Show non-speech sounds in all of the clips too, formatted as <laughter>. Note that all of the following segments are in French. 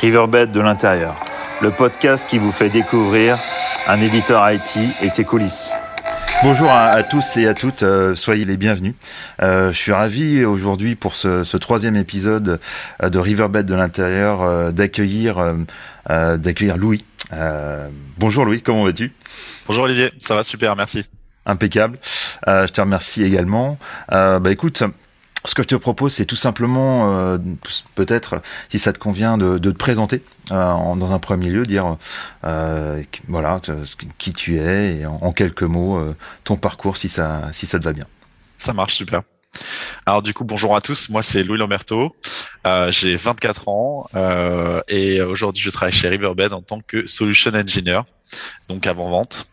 Riverbed de l'intérieur, le podcast qui vous fait découvrir un éditeur IT et ses coulisses. Bonjour à, tous et à toutes, euh, soyez les bienvenus. Euh, je suis ravi aujourd'hui pour ce, troisième épisode euh, de Riverbed de l'intérieur d'accueillir d'accueillir Louis. bonjour Louis, comment vas-tu? Bonjour Olivier, ça va super, merci. Impeccable. je te remercie également. bah écoute, ce que je te propose, c'est tout simplement, euh, peut-être, si ça te convient, de, te présenter euh, dans un premier lieu, dire euh, voilà qui tu es et en, quelques mots ton parcours, si ça, si ça te va bien. Ça marche super. Alors du coup, bonjour à tous. Moi, c'est Louis Lamberto. J'ai 24 ans et aujourd'hui, je travaille chez Riverbed en tant que solution engineer, donc avant vente.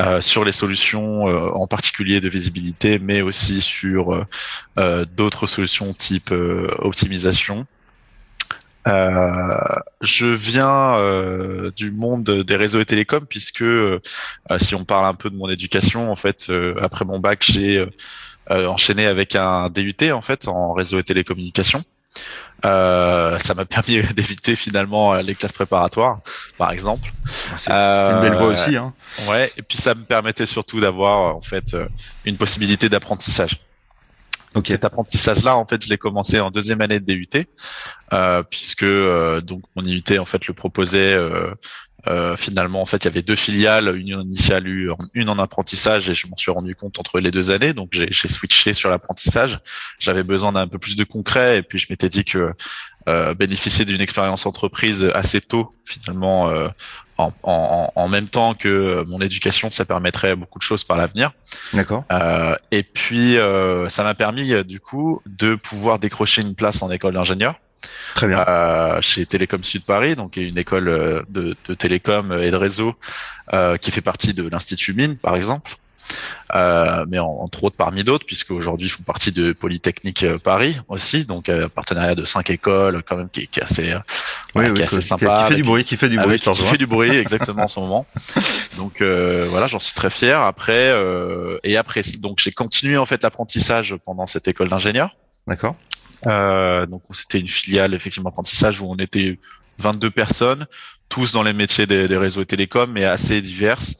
Euh, sur les solutions euh, en particulier de visibilité, mais aussi sur euh, d'autres solutions type optimisation. je viens du monde des réseaux et télécoms puisque si on parle un peu de mon éducation, en fait, après mon bac, j'ai enchaîné avec un DUT en fait en réseau et télécommunications. Euh, ça m'a <laughs> permis d'éviter finalement euh, les classes préparatoires, par exemple. C'est une belle voie aussi. Hein. Euh, ouais, et puis ça me permettait surtout d'avoir en fait une possibilité d'apprentissage. Okay. Cet apprentissage-là, en fait, je l'ai commencé en deuxième année de DUT, euh, puisque donc mon IUT en fait le proposait euh, finalement, en fait, il y avait deux filiales, une initiale, une en apprentissage, et je m'en suis rendu compte entre les deux années. Donc, j'ai switché sur l'apprentissage. J'avais besoin d'un peu plus de concret, et puis je m'étais dit que euh, bénéficier d'une expérience entreprise assez tôt, finalement, euh, en, en, en, même temps que mon éducation, ça permettrait beaucoup de choses par l'avenir. D'accord. Euh, et puis, euh, ça m'a permis, du coup, de pouvoir décrocher une place en école d'ingénieur. Très bien. Euh, chez Télécom Sud Paris, donc une école euh, de, de télécom et de réseau euh, qui fait partie de l'Institut Mine, par exemple. Euh, mais entre autres parmi d'autres, puisque aujourd'hui ils font partie de Polytechnique euh, Paris aussi, donc un partenariat de cinq écoles quand même qui, qui est assez, oui, qui est assez sympa. Qui, fait du bruit, qui fait du bruit, qui fait du bruit <laughs> exactement en ce moment. Donc euh, voilà, j'en suis très fier. Après et après, donc j'ai continué en fait l'apprentissage pendant cette école d'ingénieur. D'accord. Euh, donc c'était une filiale effectivement apprentissage où on était 22 personnes, tous dans les métiers des, des réseaux télécoms, mais assez diverses.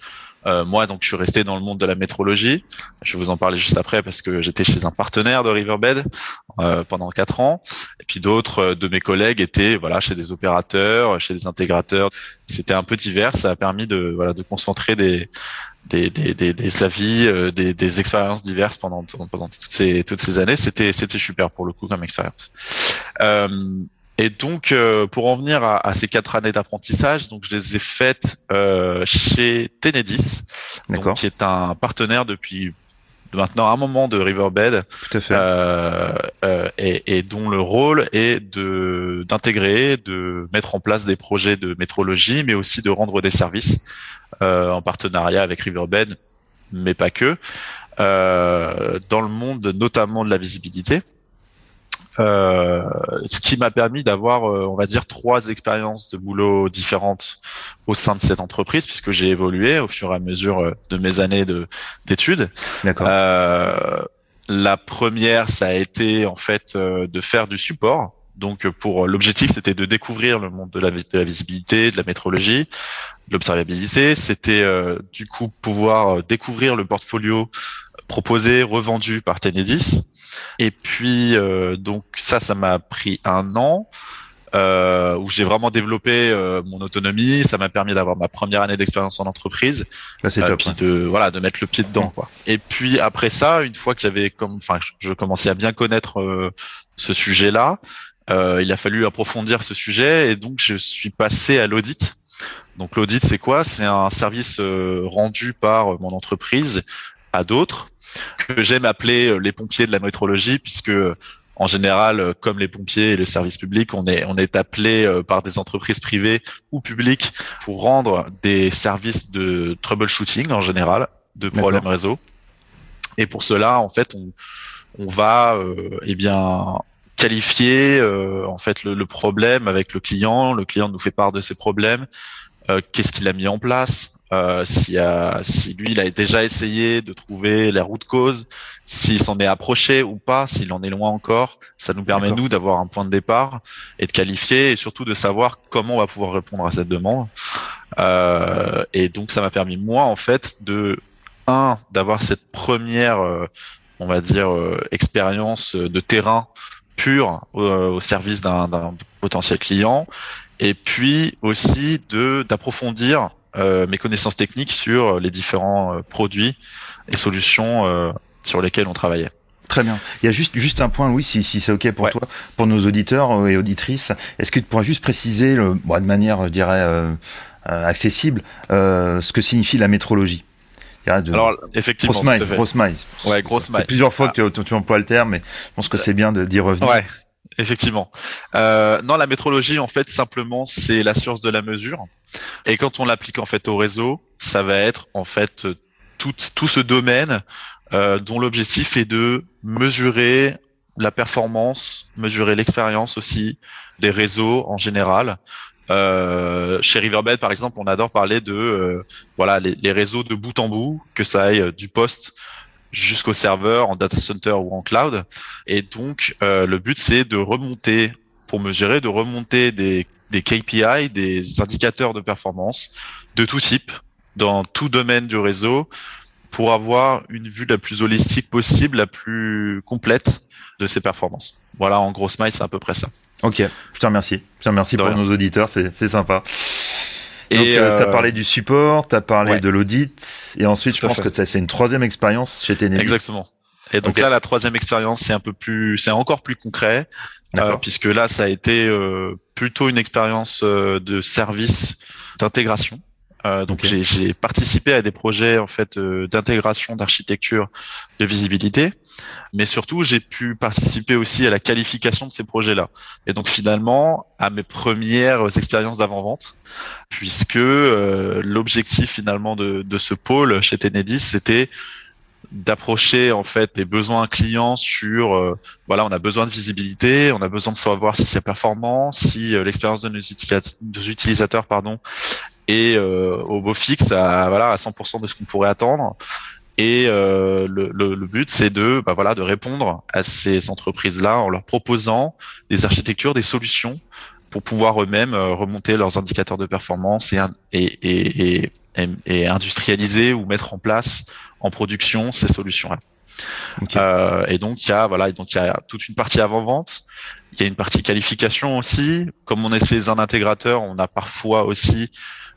Euh, moi, donc, je suis resté dans le monde de la métrologie. Je vais vous en parler juste après parce que j'étais chez un partenaire de Riverbed euh, pendant quatre ans. Et puis d'autres euh, de mes collègues étaient, voilà, chez des opérateurs, chez des intégrateurs. C'était un peu divers. Ça a permis de, voilà, de concentrer des, des, des, des, des avis, euh, des, des expériences diverses pendant, pendant toutes ces, toutes ces années. C'était, c'était super pour le coup comme expérience. Euh, et donc, euh, pour en venir à, à, ces quatre années d'apprentissage, donc je les ai faites euh, chez Tenedis, donc, qui est un partenaire depuis maintenant un moment de Riverbed, Tout à fait. Euh, euh, et, et, dont le rôle est de d'intégrer, de mettre en place des projets de métrologie, mais aussi de rendre des services euh, en partenariat avec Riverbed, mais pas que, euh, dans le monde notamment de la visibilité. Euh, ce qui m'a permis d'avoir, on va dire, trois expériences de boulot différentes au sein de cette entreprise, puisque j'ai évolué au fur et à mesure de mes années d'études. D'accord. la première, ça a été en fait de faire du support. Donc, pour l'objectif, c'était de découvrir le monde de la, de la visibilité, de la métrologie, l'observabilité, c'était euh, du coup pouvoir euh, découvrir le portfolio proposé, revendu par Tenedis. Et puis euh, donc ça, ça m'a pris un an. Euh, où j'ai vraiment développé mon autonomie. Ça m'a permis d'avoir ma première année d'expérience en entreprise. Là, c'est top. Puis de voilà, de mettre le pied dedans. Quoi. Et puis après ça, une fois que j'avais comme, enfin, je, commençais à bien connaître ce sujet-là, il a fallu approfondir ce sujet et donc je suis passé à l'audit. Donc l'audit, c'est quoi? C'est un service euh, rendu par euh, mon entreprise à d'autres que j'aime appeler euh, les pompiers de la métrologie, puisque en général, comme les pompiers et le service public, on est on est appelé par des entreprises privées ou publiques pour rendre des services de troubleshooting en général de problèmes réseau. Et pour cela, en fait, on on va eh bien qualifier en fait le, le, problème avec le client. Le client nous fait part de ses problèmes. Euh, qu'est-ce qu'il a mis en place, euh, si, si lui il a déjà essayé de trouver les routes cause, s'il s'en est approché ou pas, s'il en est loin encore, ça nous permet nous d'avoir un point de départ et de qualifier et surtout de savoir comment on va pouvoir répondre à cette demande. Euh, et donc ça m'a permis moi en fait de un d'avoir cette première, euh, on va dire expérience de terrain pur au service d'un potentiel client et puis aussi de d'approfondir euh, mes connaissances techniques sur les différents euh, produits et solutions euh, sur lesquels on travaillait. Très bien. Il y a juste, juste un point, oui, si, si c'est OK pour toi, pour nos auditeurs et auditrices. Est-ce que tu pourrais juste préciser, le, bon, de manière, je dirais, accessible, ce que signifie la métrologie? Alors, effectivement. Grosse maille, grosse maille. Ouais, grosse maille. plusieurs fois que tu, tu, emploies le terme, mais je pense que c'est bien d'y revenir. Ouais. Effectivement. Euh, non, la métrologie, en fait, simplement, c'est la science de la mesure. Et quand on l'applique en fait au réseau, ça va être en fait tout, tout ce domaine euh, dont l'objectif est de mesurer la performance, mesurer l'expérience aussi des réseaux en général. Euh, chez Riverbed, par exemple, on adore parler de euh, voilà les, les, réseaux de bout en bout, que ça aille du poste jusqu'au serveur en data center ou en cloud. Et donc, euh, le but, c'est de remonter, pour mesurer, de remonter des, des KPI, des indicateurs de performance de tout type, dans tout domaine du réseau, pour avoir une vue la plus holistique possible, la plus complète de ses performances. Voilà, en gros, smile, c'est à peu près ça. Ok, je te remercie. Je te remercie pour nos auditeurs, c'est sympa. Donc, tu as parlé du support, tu as parlé de l'audit, et ensuite, je pense que c'est une troisième expérience chez Tenebris. Exactement. Et donc là, la troisième expérience, c'est un peu plus, c'est encore plus concret, euh, puisque là, ça a été euh, plutôt une expérience euh, de service d'intégration. Euh, donc j'ai participé à des projets en fait euh, d'intégration d'architecture de visibilité, mais surtout j'ai pu participer aussi à la qualification de ces projets-là. Et donc finalement à mes premières expériences d'avant-vente, puisque euh, l'objectif finalement de, de, ce pôle chez Tenedis c'était d'approcher en fait des besoins clients sur voilà on a besoin de visibilité on a besoin de savoir si c'est performant si l'expérience de nos utilisateurs pardon et euh, au beau fixe à voilà à 100% de ce qu'on pourrait attendre. Et euh, le, le, le, but, c'est de, bah voilà, de répondre à ces entreprises-là en leur proposant des architectures, des solutions pour pouvoir eux-mêmes euh, remonter leurs indicateurs de performance et, et, et, et, industrialiser ou mettre en place en production ces solutions-là. Euh, et donc il y a voilà, donc il y a toute une partie avant vente. Il y a une partie qualification aussi. Comme on est chez un intégrateur, on a parfois aussi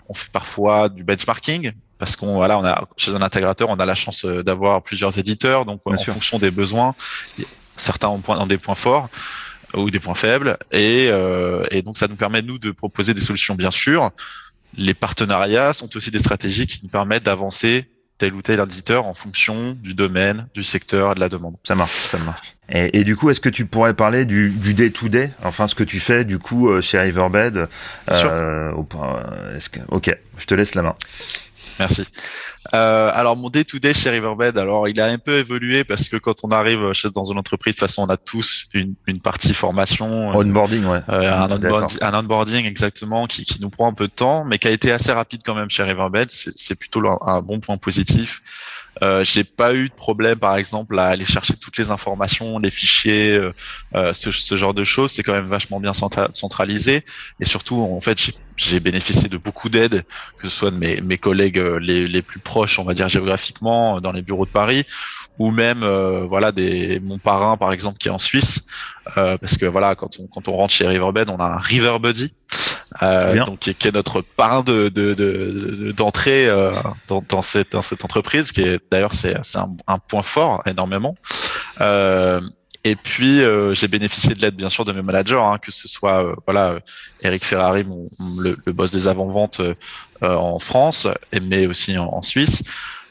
on fait parfois du benchmarking parce qu'on voilà, on a chez un intégrateur, on a la chance euh, d'avoir plusieurs éditeurs, donc en fonction des besoins, certains ont, ont, des points forts ou des points faibles, et, euh, et donc ça nous permet nous de proposer des solutions bien sûr. Les partenariats sont aussi des stratégies qui nous permettent d'avancer tel ou tel éditeur en fonction du domaine, du secteur et de la demande. Ça marche, ça marche. Et, et du coup, est-ce que tu pourrais parler du, du day-to-day, enfin ce que tu fais du coup euh, chez Riverbed euh, est-ce que... Ok, je te laisse la main. Merci. Euh, alors mon day-to-day chez Riverbed, alors il a un peu évolué parce que quand on arrive chez, dans une entreprise, de toute façon on a tous une, une partie formation, euh, onboarding, ouais. Euh, un, onboarding, un, onboarding, exactement qui, qui, nous prend un peu de temps, mais qui a été assez rapide quand même chez Riverbed. C'est plutôt un, bon point positif. Euh, j'ai pas eu de problème, par exemple, à aller chercher toutes les informations, les fichiers, euh, euh ce, ce, genre de choses. C'est quand même vachement bien centralisé. Et surtout, en fait, j'ai bénéficié de beaucoup d'aide, que ce soit de mes, mes collègues euh, les, les, plus proches, on va dire géographiquement, dans les bureaux de Paris, ou même, euh, voilà, des mon parrain, par exemple, qui est en Suisse, parce que voilà, quand on quand on rentre chez Riverbed, on a un River Buddy. Euh, donc qui, est notre parrain de d'entrée de, euh, dans, dans, cette dans cette entreprise qui est d'ailleurs c'est c'est un, un, point fort énormément. Euh, et puis euh, j'ai bénéficié de l'aide bien sûr de mes managers hein, que ce soit euh, voilà Eric Ferrari mon, le, le, boss des avant ventes en France mais aussi en, en Suisse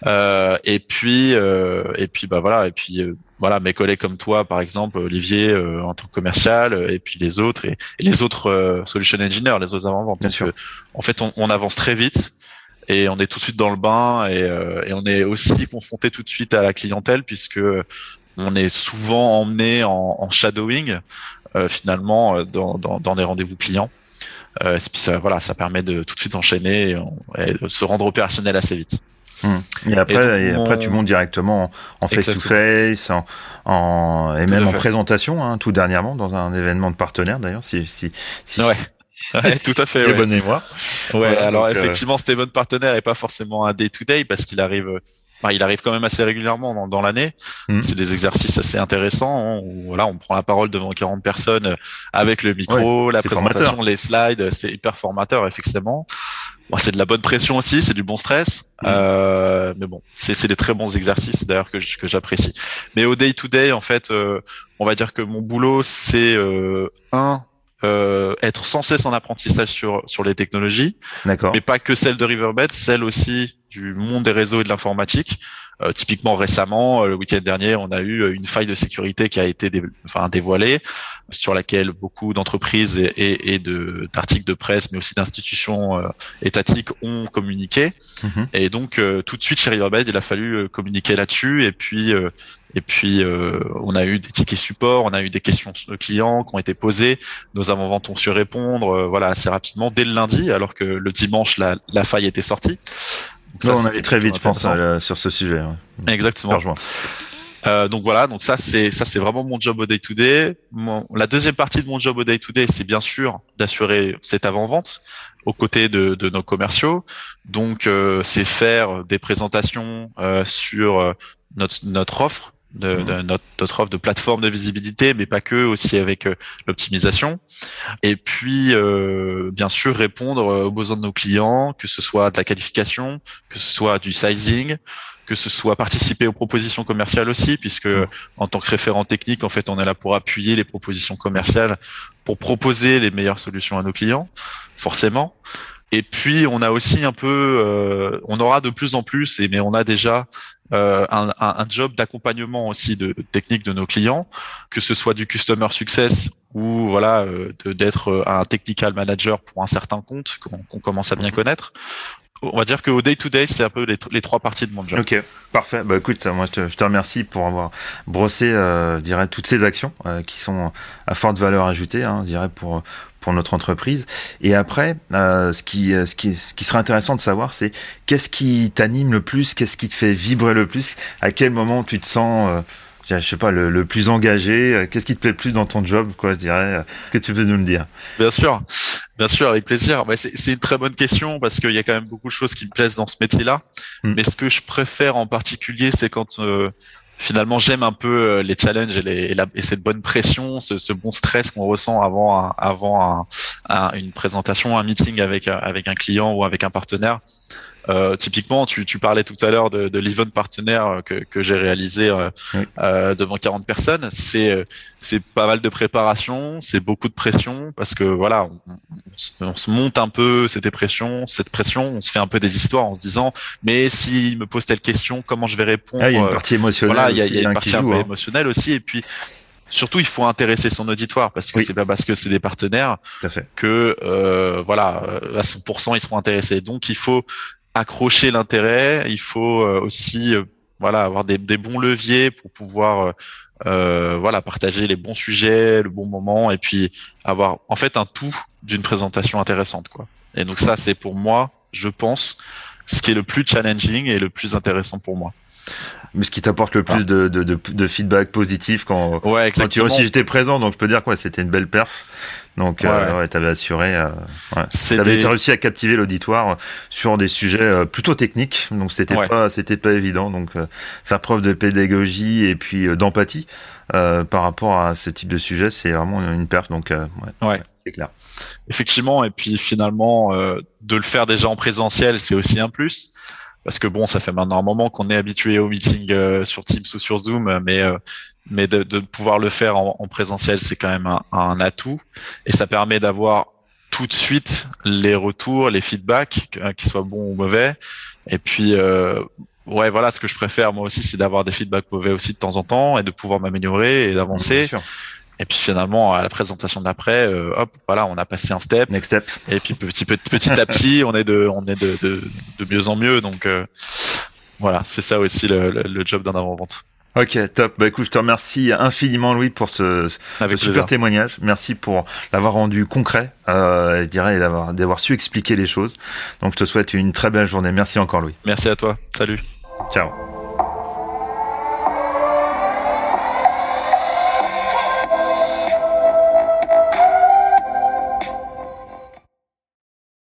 et puis et puis bah voilà et puis voilà mes collègues comme toi par exemple Olivier euh, en tant que commercial euh, et puis les autres et, les autres euh, solution engineers les autres avant-ventes Bien sûr. en fait on, on, avance très vite et on est tout de suite dans le bain et, et, on est aussi confronté tout de suite à la clientèle puisque on est souvent emmené en, en shadowing finalement dans, dans, dans des rendez-vous clients Euh, puis ça, voilà, ça permet de tout de suite enchaîner et, de se rendre opérationnel assez vite. Hmm. Et après, et, après, tu montes directement en face-to-face, en, en, et même en présentation, hein, tout dernièrement, dans un événement de partenaire d'ailleurs. Si, si, si, ouais. <laughs> Ouais, tout à fait. Ouais. Bonne mémoire. Ouais, alors euh, effectivement, c'était bon partenaire et pas forcément un day-to-day parce qu'il arrive il arrive quand même assez régulièrement dans, dans l'année. Mmh. C'est des exercices assez intéressants. Hein, où, voilà, on prend la parole devant 40 personnes euh, avec le micro, la présentation, les slides. C'est hyper formateur, effectivement. Bon, c'est de la bonne pression aussi, c'est du bon stress. Mmh. Euh, mais bon, c'est des très bons exercices d'ailleurs que, que j'apprécie. Mais au day to day, en fait, euh, on va dire que mon boulot, c'est euh, un euh, être sans cesse en apprentissage sur sur les technologies, mais pas que celle de Riverbed, celle aussi du monde des réseaux et de l'informatique. Euh, typiquement récemment, euh, le week-end dernier, on a eu euh, une faille de sécurité qui a été enfin, dévoilée, sur laquelle beaucoup d'entreprises et, et, et d'articles de, presse, mais aussi d'institutions étatiques ont communiqué. Mhm. Et donc tout de suite chez Riverbed, il a fallu communiquer là-dessus et puis et puis, euh, on a eu des tickets support, on a eu des questions de clients qui ont été posées. Nos avant-ventes ont su répondre, euh, voilà, assez rapidement dès le lundi, alors que le dimanche la, la faille était sortie. Ça, on allait très vite, je pense, euh, sur ce sujet. Exactement. Euh, donc voilà, donc ça c'est ça c'est vraiment mon job au day to day. la deuxième partie de mon job au day to day, c'est bien sûr d'assurer cette avant-vente aux côtés de, de, nos commerciaux. Donc euh, c'est faire des présentations euh, sur notre notre offre, de, de notre, notre, offre de plateforme de visibilité, mais pas que, aussi avec euh, l'optimisation. Et puis, euh, bien sûr, répondre aux besoins de nos clients, que ce soit de la qualification, que ce soit du sizing, que ce soit participer aux propositions commerciales aussi, puisque en tant que référent technique, en fait, on est là pour appuyer les propositions commerciales, pour proposer les meilleures solutions à nos clients, forcément. Et puis on a aussi un peu, euh, on aura de plus en plus, et mais on a déjà euh, un, un, job d'accompagnement aussi de, technique de nos clients, que ce soit du customer success ou voilà euh, d'être un technical manager pour un certain compte qu'on commence à bien connaître. On va dire qu'au day to day, c'est un peu les, trois parties de mon job. Ok, parfait. Bah écoute, moi je te, je te remercie pour avoir brossé, euh, je dirais, toutes ces actions euh, qui sont à forte valeur ajoutée, hein, je dirais, pour pour notre entreprise. Et après, euh, ce, qui, ce, qui, ce qui serait intéressant de savoir, c'est qu'est-ce qui t'anime le plus, qu'est-ce qui te fait vibrer le plus, à quel moment tu te sens, euh, je sais pas, le, le plus engagé, euh, qu'est-ce qui te plaît le plus dans ton job, quoi, je dirais. Est-ce que tu peux nous le dire? Bien sûr, bien sûr, avec plaisir. c'est une très bonne question parce qu'il y a quand même beaucoup de choses qui me plaisent dans ce métier-là. Mm. Mais ce que je préfère en particulier, c'est quand euh, finalement j'aime un peu euh, les challenges et, les, et, la, et cette bonne pression, ce, ce bon stress qu'on ressent avant un, avant un, un, une présentation, un meeting avec avec un client ou avec un partenaire. Euh, typiquement, tu, tu, parlais tout à l'heure de, de l'event partenaire que, que j'ai réalisé euh, euh, devant 40 personnes. C'est c'est pas mal de préparation, c'est beaucoup de pression parce que voilà, on, on, se monte un peu cette pression, cette pression, on se fait un peu des histoires en se disant mais s'il me pose telle question, comment je vais répondre? Ah, Il y a une partie émotionnelle. Voilà, il y a, y a une partie un peu hein. émotionnelle aussi et puis surtout il faut intéresser son auditoire parce que c'est pas parce que c'est des partenaires que euh, voilà à 100% ils seront intéressés donc il faut accrocher l'intérêt, il faut euh, aussi euh, voilà avoir des, bons leviers pour pouvoir euh, voilà partager les bons sujets, le bon moment et puis avoir en fait un tout d'une présentation intéressante quoi. Et donc ça c'est pour moi, je pense, ce qui est le plus challenging et le plus intéressant pour moi. Mais ce qui t'apporte le plus ah. de, de, de, de, feedback positif quand, ouais, quand tu aussi j'étais présent, donc je peux dire quoi, c'était une belle perf. Donc ouais, euh, ouais t'avais assuré, euh, ouais. t'avais réussi à captiver l'auditoire sur des sujets euh, plutôt techniques, donc c'était pas c'était pas évident. Donc euh, faire preuve de pédagogie et puis euh, d'empathie par rapport à ce type de sujet, c'est vraiment une perf. Donc ouais, c'est clair. Effectivement, et puis finalement de le faire déjà en présentiel, c'est aussi un plus parce que bon, ça fait maintenant un moment qu'on est habitué au meeting euh, sur Teams ou sur Zoom, mais euh, mais de, de, pouvoir le faire en, en présentiel, c'est quand même un, un, atout et ça permet d'avoir tout de suite les retours, les feedbacks, qu'ils soient bons ou mauvais. Et puis euh, ouais, voilà, ce que je préfère moi aussi, c'est d'avoir des feedbacks mauvais aussi de temps en temps et de pouvoir m'améliorer et d'avancer. Et puis finalement, à la présentation d'après, euh, hop, voilà, on a passé un step. Next step. Et puis petit, petit, petit à petit, <laughs> on est de, on est de, de, de mieux en mieux. Donc euh, voilà, c'est ça aussi le, le, le job d'un avant-vente. Ok, top. Bah écoute, je te remercie infiniment Louis pour ce, super témoignage. Merci pour l'avoir rendu concret, euh, je dirais, et d'avoir su expliquer les choses. Donc je te souhaite une très belle journée. Merci encore Louis. Merci à toi. Salut. Ciao.